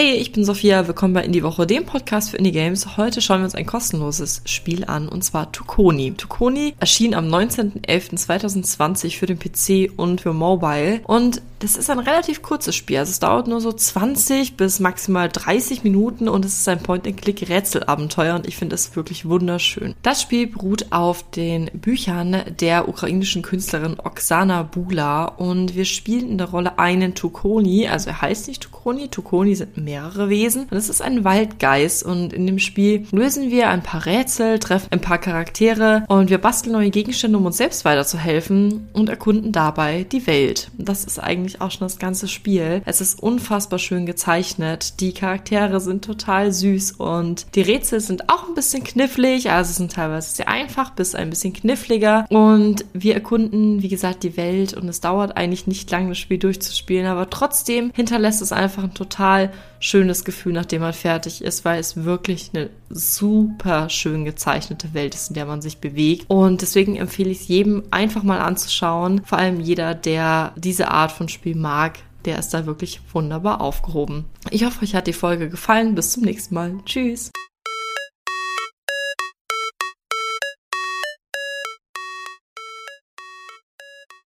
Hey, ich bin Sophia, willkommen bei Indie Woche, dem Podcast für Indie Games. Heute schauen wir uns ein kostenloses Spiel an, und zwar Tukoni. Tukoni erschien am 19.11.2020 für den PC und für Mobile und das ist ein relativ kurzes Spiel. Also es dauert nur so 20 bis maximal 30 Minuten und es ist ein Point-and-Click-Rätselabenteuer und ich finde es wirklich wunderschön. Das Spiel beruht auf den Büchern der ukrainischen Künstlerin Oksana Bula und wir spielen in der Rolle einen Tukoni, also er heißt nicht Tukoni, Tukoni sind mehrere Wesen und es ist ein Waldgeist und in dem Spiel lösen wir ein paar Rätsel, treffen ein paar Charaktere und wir basteln neue Gegenstände, um uns selbst weiterzuhelfen und erkunden dabei die Welt. Das ist eigentlich auch schon das ganze Spiel. Es ist unfassbar schön gezeichnet. Die Charaktere sind total süß und die Rätsel sind auch ein bisschen knifflig. Also sind teilweise sehr einfach bis ein bisschen kniffliger. Und wir erkunden, wie gesagt, die Welt und es dauert eigentlich nicht lange, das Spiel durchzuspielen, aber trotzdem hinterlässt es einfach ein total schönes Gefühl, nachdem man fertig ist, weil es wirklich eine super schön gezeichnete Welt ist, in der man sich bewegt. Und deswegen empfehle ich es jedem einfach mal anzuschauen. Vor allem jeder, der diese Art von Spiel mag, der ist da wirklich wunderbar aufgehoben. Ich hoffe, euch hat die Folge gefallen. Bis zum nächsten Mal. Tschüss.